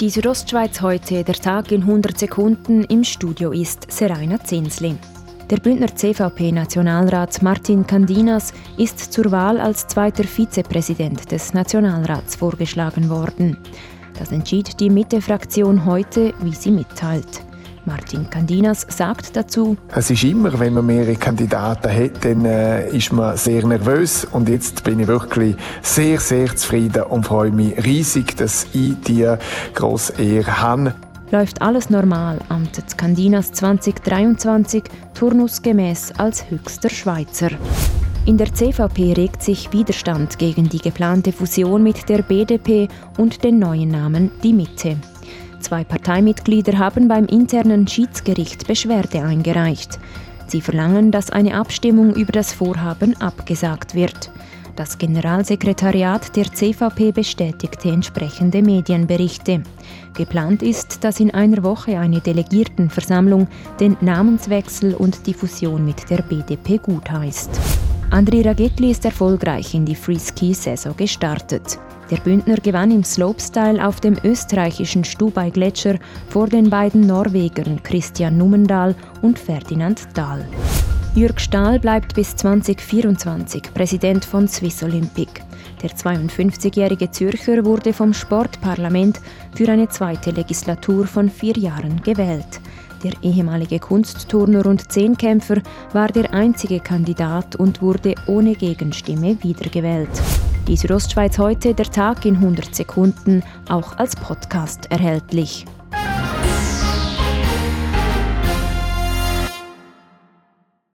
Die Südostschweiz heute, der Tag in 100 Sekunden. Im Studio ist Seraina Zinsli. Der Bündner CVP-Nationalrat Martin Candinas ist zur Wahl als zweiter Vizepräsident des Nationalrats vorgeschlagen worden. Das entschied die Mitte-Fraktion heute, wie sie mitteilt. Martin Candinas sagt dazu, es ist immer, wenn man mehrere Kandidaten hat, dann äh, ist man sehr nervös und jetzt bin ich wirklich sehr, sehr zufrieden und freue mich riesig, dass ich die grosse Ehre habe. Läuft alles normal, amtet Candinas 2023 turnusgemäß als höchster Schweizer. In der CVP regt sich Widerstand gegen die geplante Fusion mit der BDP und den neuen Namen Die Mitte. Zwei Parteimitglieder haben beim internen Schiedsgericht Beschwerde eingereicht. Sie verlangen, dass eine Abstimmung über das Vorhaben abgesagt wird. Das Generalsekretariat der CVP bestätigte entsprechende Medienberichte. Geplant ist, dass in einer Woche eine Delegiertenversammlung den Namenswechsel und die Fusion mit der BDP gutheißt. Andri Ragetli ist erfolgreich in die Freeski-Saison gestartet. Der Bündner gewann im Slopestyle auf dem österreichischen Stubai-Gletscher vor den beiden Norwegern Christian Nummendahl und Ferdinand Dahl. Jürg Stahl bleibt bis 2024 Präsident von Swiss Olympic. Der 52-jährige Zürcher wurde vom Sportparlament für eine zweite Legislatur von vier Jahren gewählt. Der ehemalige Kunstturner und Zehnkämpfer war der einzige Kandidat und wurde ohne Gegenstimme wiedergewählt. Die Südostschweiz heute, der Tag in 100 Sekunden, auch als Podcast erhältlich.